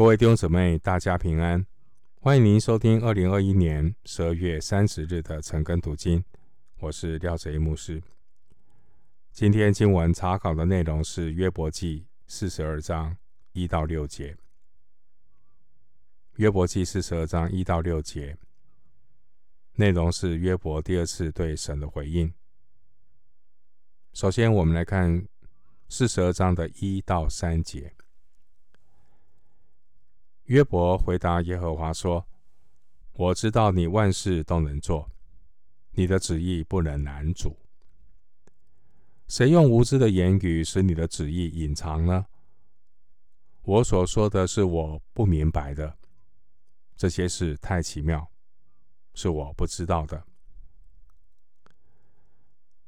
各位弟兄姊妹，大家平安！欢迎您收听二零二一年十二月三十日的晨更读经，我是廖哲一牧师。今天经文查考的内容是约伯记四十二章一到六节。约伯记四十二章一到六节，内容是约伯第二次对神的回应。首先，我们来看四十二章的一到三节。约伯回答耶和华说：“我知道你万事都能做，你的旨意不能难阻。谁用无知的言语使你的旨意隐藏呢？我所说的是我不明白的，这些事太奇妙，是我不知道的。”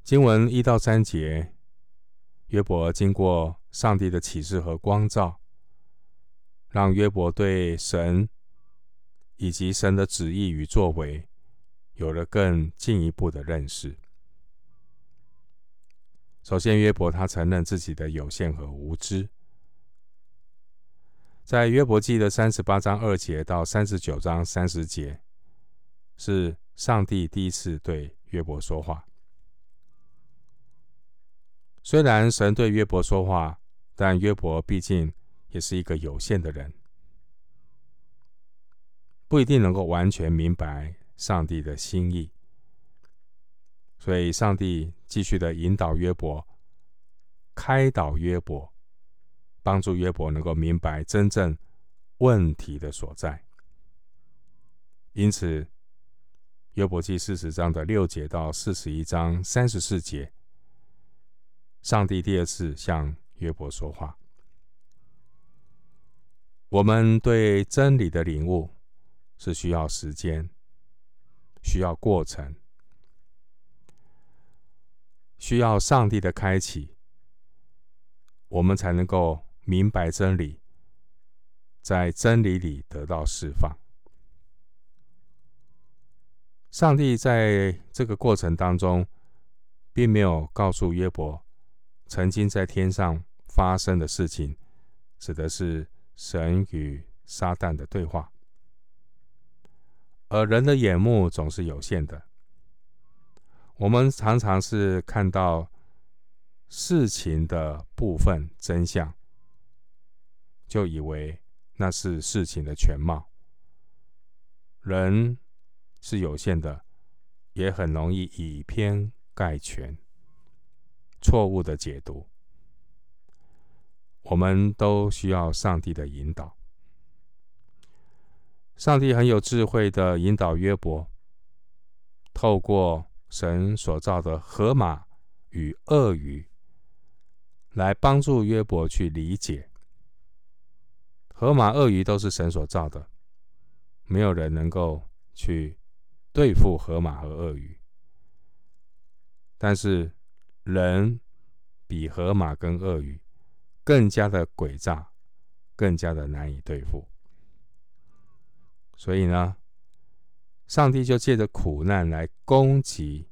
经文一到三节，约伯经过上帝的启示和光照。让约伯对神以及神的旨意与作为有了更进一步的认识。首先，约伯他承认自己的有限和无知。在约伯记的三十八章二节到三十九章三十节，是上帝第一次对约伯说话。虽然神对约伯说话，但约伯毕竟。也是一个有限的人，不一定能够完全明白上帝的心意，所以上帝继续的引导约伯，开导约伯，帮助约伯能够明白真正问题的所在。因此，约伯记四十章的六节到四十一章三十四节，上帝第二次向约伯说话。我们对真理的领悟是需要时间、需要过程、需要上帝的开启，我们才能够明白真理，在真理里得到释放。上帝在这个过程当中，并没有告诉约伯曾经在天上发生的事情，指的是。神与撒旦的对话，而人的眼目总是有限的。我们常常是看到事情的部分真相，就以为那是事情的全貌。人是有限的，也很容易以偏概全，错误的解读。我们都需要上帝的引导。上帝很有智慧的引导约伯，透过神所造的河马与鳄鱼，来帮助约伯去理解。河马、鳄鱼都是神所造的，没有人能够去对付河马和鳄鱼。但是人比河马跟鳄鱼。更加的诡诈，更加的难以对付。所以呢，上帝就借着苦难来攻击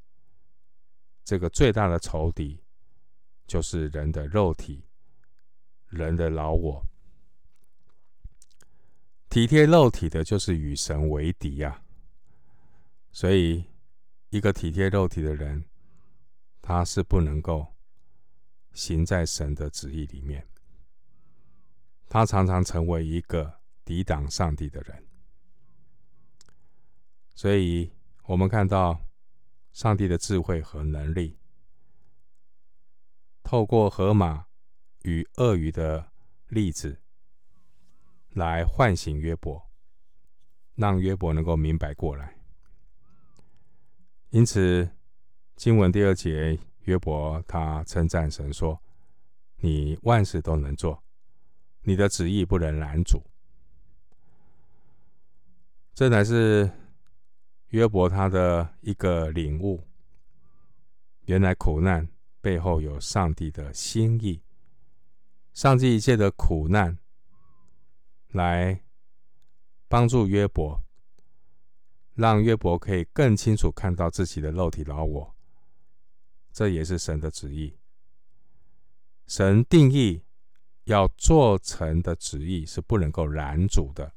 这个最大的仇敌，就是人的肉体，人的老我。体贴肉体的，就是与神为敌呀。所以，一个体贴肉体的人，他是不能够。行在神的旨意里面，他常常成为一个抵挡上帝的人。所以，我们看到上帝的智慧和能力，透过河马与鳄鱼的例子，来唤醒约伯，让约伯能够明白过来。因此，经文第二节。约伯他称赞神说：“你万事都能做，你的旨意不能拦阻。”这乃是约伯他的一个领悟。原来苦难背后有上帝的心意，上帝一切的苦难来帮助约伯，让约伯可以更清楚看到自己的肉体老我。这也是神的旨意。神定义要做成的旨意是不能够拦阻的。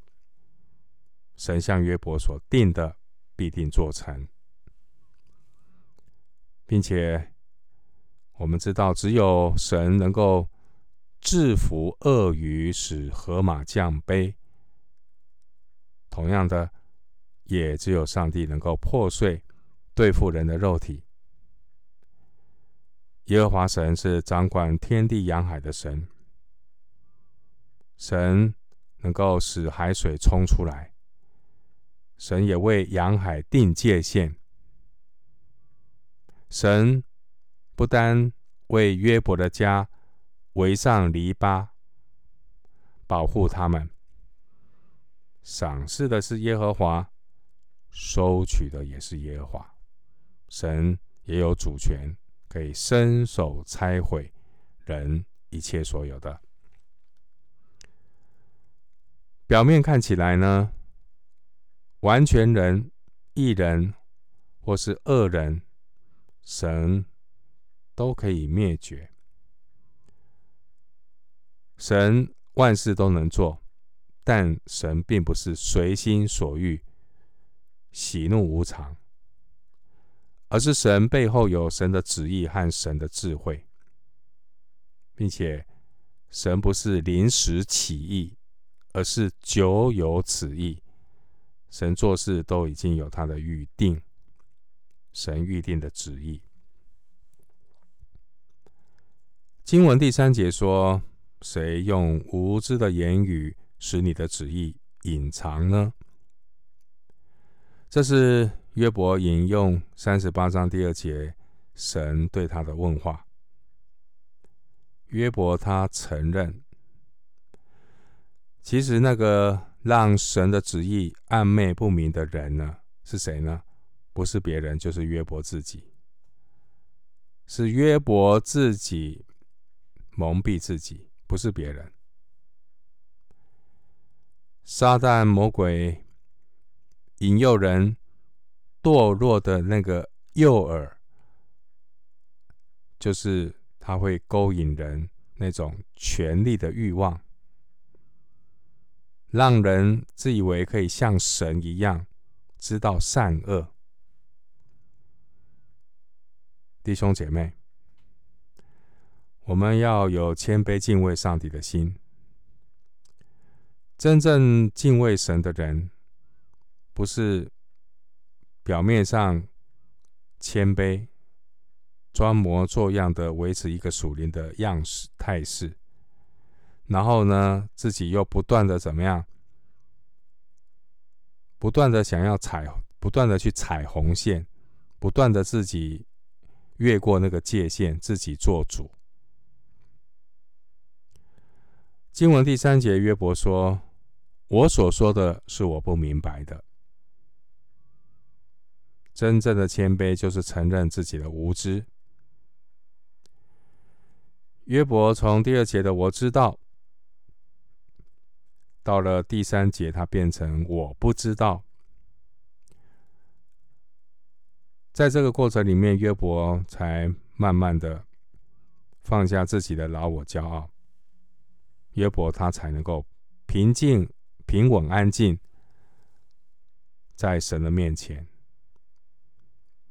神向约伯所定的，必定做成，并且我们知道，只有神能够制服鳄鱼，使河马降卑。同样的，也只有上帝能够破碎对付人的肉体。耶和华神是掌管天地洋海的神，神能够使海水冲出来，神也为洋海定界限。神不单为约伯的家围上篱笆，保护他们，赏赐的是耶和华，收取的也是耶和华。神也有主权。可以伸手拆毁人一切所有的。表面看起来呢，完全人、一人或是恶人，神都可以灭绝。神万事都能做，但神并不是随心所欲、喜怒无常。而是神背后有神的旨意和神的智慧，并且神不是临时起意，而是久有此意。神做事都已经有他的预定，神预定的旨意。经文第三节说：“谁用无知的言语使你的旨意隐藏呢？”这是。约伯引用三十八章第二节，神对他的问话。约伯他承认，其实那个让神的旨意暧昧不明的人呢，是谁呢？不是别人，就是约伯自己。是约伯自己蒙蔽自己，不是别人。撒旦魔鬼引诱人。堕落的那个诱饵，就是他会勾引人那种权力的欲望，让人自以为可以像神一样知道善恶。弟兄姐妹，我们要有谦卑敬畏上帝的心。真正敬畏神的人，不是。表面上谦卑、装模作样的维持一个属灵的样式态势，然后呢，自己又不断的怎么样？不断的想要踩，不断的去踩红线，不断的自己越过那个界限，自己做主。经文第三节，约伯说：“我所说的是我不明白的。”真正的谦卑就是承认自己的无知。约伯从第二节的“我知道”，到了第三节，他变成“我不知道”。在这个过程里面，约伯才慢慢的放下自己的老我骄傲。约伯他才能够平静、平稳、安静，在神的面前。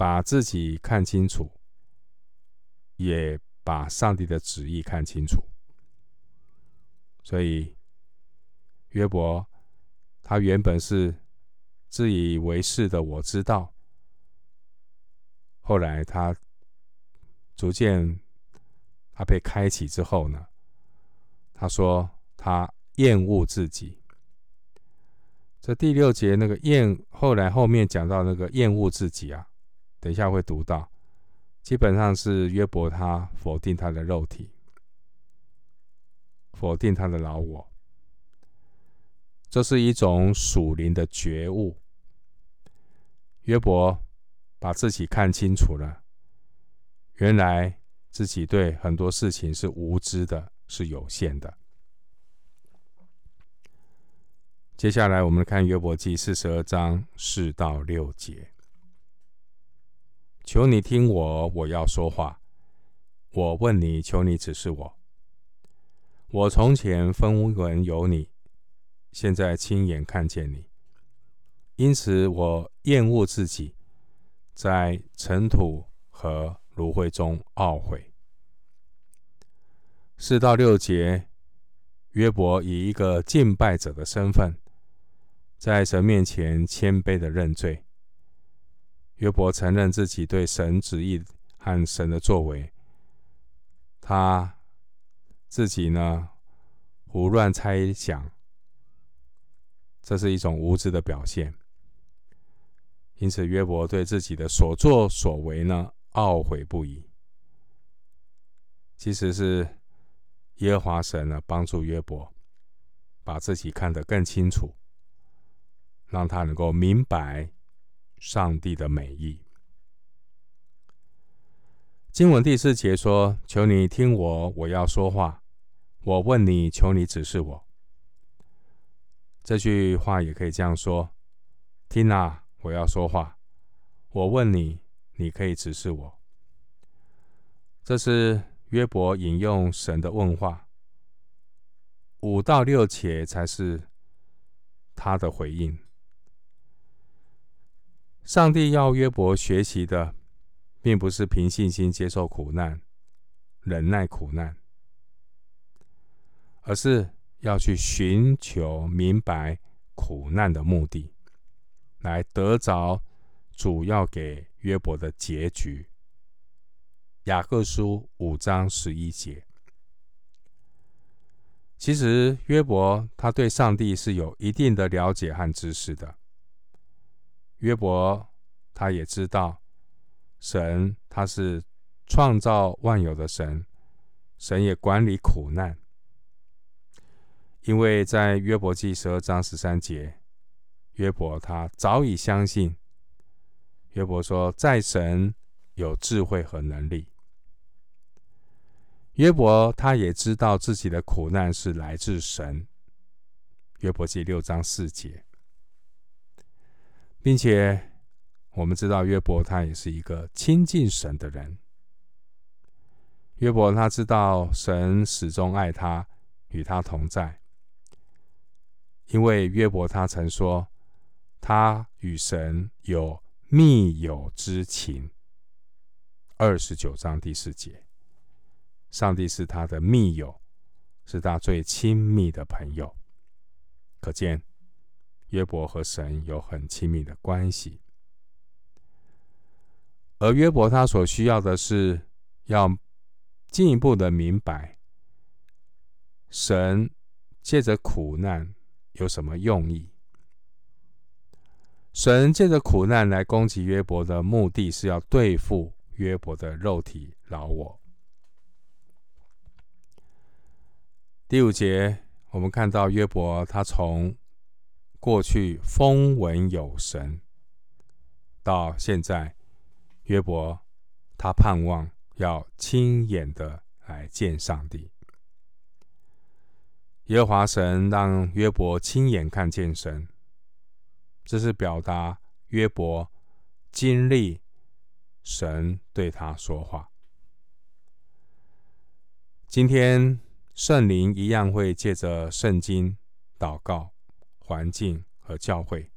把自己看清楚，也把上帝的旨意看清楚。所以，约伯他原本是自以为是的，我知道。后来他逐渐他被开启之后呢，他说他厌恶自己。这第六节那个厌，后来后面讲到那个厌恶自己啊。等一下会读到，基本上是约伯他否定他的肉体，否定他的老我，这是一种属灵的觉悟。约伯把自己看清楚了，原来自己对很多事情是无知的，是有限的。接下来我们看约伯记四十二章四到六节。求你听我，我要说话。我问你，求你指示我。我从前分文有你，现在亲眼看见你，因此我厌恶自己，在尘土和炉灰中懊悔。四到六节，约伯以一个敬拜者的身份，在神面前谦卑的认罪。约伯承认自己对神旨意和神的作为，他自己呢，胡乱猜想，这是一种无知的表现。因此，约伯对自己的所作所为呢，懊悔不已。其实是耶和华神呢，帮助约伯把自己看得更清楚，让他能够明白。上帝的美意。经文第四节说：“求你听我，我要说话。我问你，求你指示我。”这句话也可以这样说：“听啊，我要说话。我问你，你可以指示我。”这是约伯引用神的问话。五到六节才是他的回应。上帝要约伯学习的，并不是凭信心接受苦难、忍耐苦难，而是要去寻求明白苦难的目的，来得着主要给约伯的结局。雅各书五章十一节。其实约伯他对上帝是有一定的了解和知识的。约伯，他也知道神他是创造万有的神，神也管理苦难。因为在约伯记十二章十三节，约伯他早已相信，约伯说，在神有智慧和能力。约伯他也知道自己的苦难是来自神。约伯记六章四节。并且我们知道约伯他也是一个亲近神的人。约伯他知道神始终爱他，与他同在。因为约伯他曾说，他与神有密友之情。二十九章第四节，上帝是他的密友，是他最亲密的朋友。可见。约伯和神有很亲密的关系，而约伯他所需要的是要进一步的明白，神借着苦难有什么用意？神借着苦难来攻击约伯的目的是要对付约伯的肉体老我。第五节，我们看到约伯他从过去风闻有神，到现在约伯他盼望要亲眼的来见上帝。耶和华神让约伯亲眼看见神，这是表达约伯经历神对他说话。今天圣灵一样会借着圣经祷告。环境和教会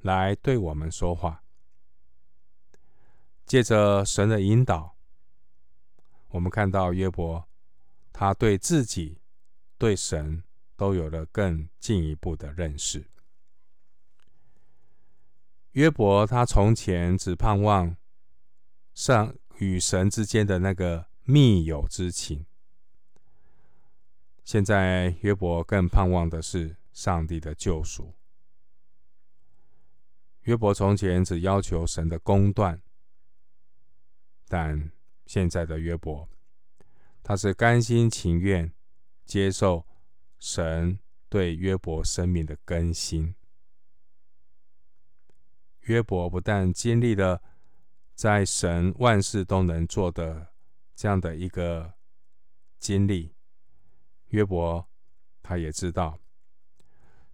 来对我们说话，借着神的引导，我们看到约伯，他对自己、对神都有了更进一步的认识。约伯他从前只盼望上与神之间的那个密友之情，现在约伯更盼望的是。上帝的救赎。约伯从前只要求神的公断，但现在的约伯，他是甘心情愿接受神对约伯生命的更新。约伯不但经历了在神万事都能做的这样的一个经历，约伯他也知道。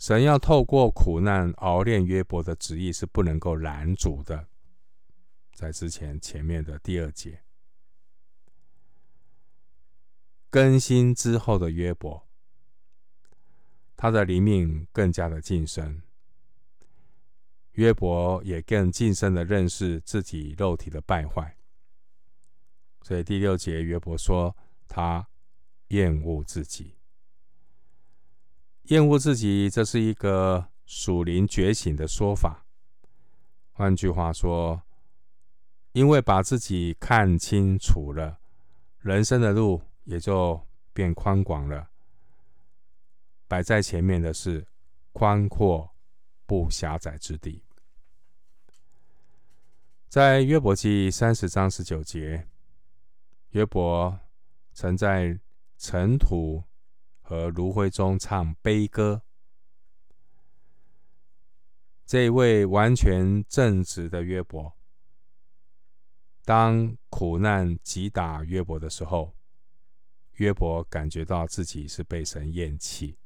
神要透过苦难熬炼约伯的旨意是不能够拦阻的，在之前前面的第二节，更新之后的约伯他的灵命更加的晋升。约伯也更近深的认识自己肉体的败坏。所以第六节，约伯说他厌恶自己，厌恶自己，这是一个属灵觉醒的说法。换句话说，因为把自己看清楚了，人生的路也就变宽广了。摆在前面的是宽阔不狭窄之地。在约伯记三十章十九节。约伯曾在尘土和炉灰中唱悲歌。这位完全正直的约伯，当苦难击打约伯的时候，约伯感觉到自己是被神厌弃，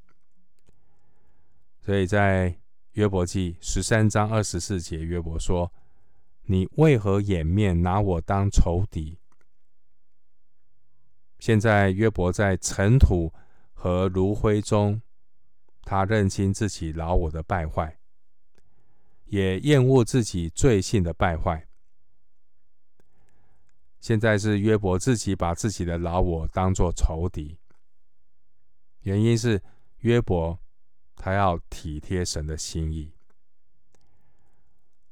所以在约伯记十三章二十四节，约伯说：“你为何掩面拿我当仇敌？”现在约伯在尘土和炉灰中，他认清自己老我的败坏，也厌恶自己罪性的败坏。现在是约伯自己把自己的老我当作仇敌，原因是约伯他要体贴神的心意。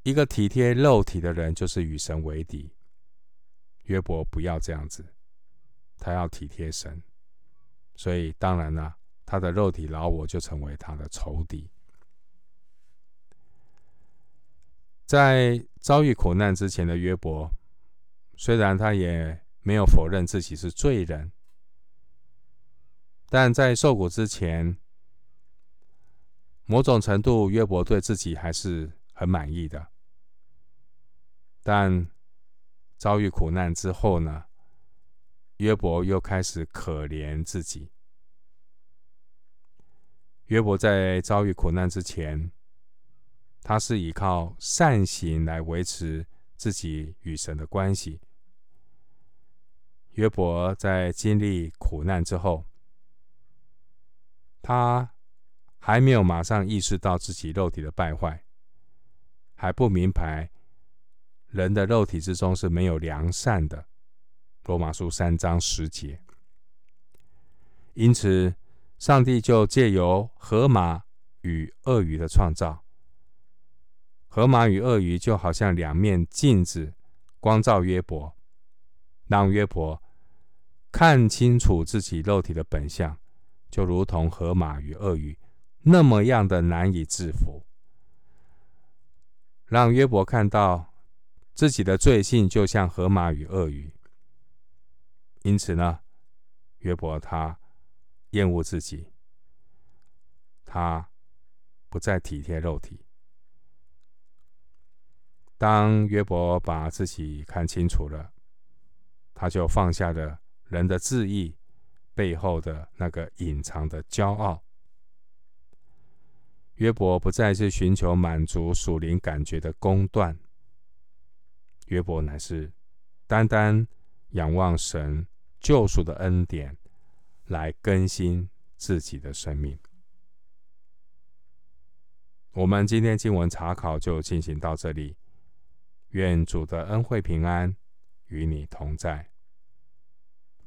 一个体贴肉体的人，就是与神为敌。约伯不要这样子。他要体贴神，所以当然了，他的肉体老我就成为他的仇敌。在遭遇苦难之前的约伯，虽然他也没有否认自己是罪人，但在受苦之前，某种程度约伯对自己还是很满意的。但遭遇苦难之后呢？约伯又开始可怜自己。约伯在遭遇苦难之前，他是依靠善行来维持自己与神的关系。约伯在经历苦难之后，他还没有马上意识到自己肉体的败坏，还不明白人的肉体之中是没有良善的。罗马书三章十节，因此上帝就借由河马与鳄鱼的创造，河马与鳄鱼就好像两面镜子，光照约伯，让约伯看清楚自己肉体的本相，就如同河马与鳄鱼那么样的难以制服，让约伯看到自己的罪性，就像河马与鳄鱼。因此呢，约伯他厌恶自己，他不再体贴肉体。当约伯把自己看清楚了，他就放下了人的自意背后的那个隐藏的骄傲。约伯不再是寻求满足属灵感觉的工段，约伯乃是单单仰望神。救赎的恩典来更新自己的生命。我们今天经文查考就进行到这里。愿主的恩惠平安与你同在。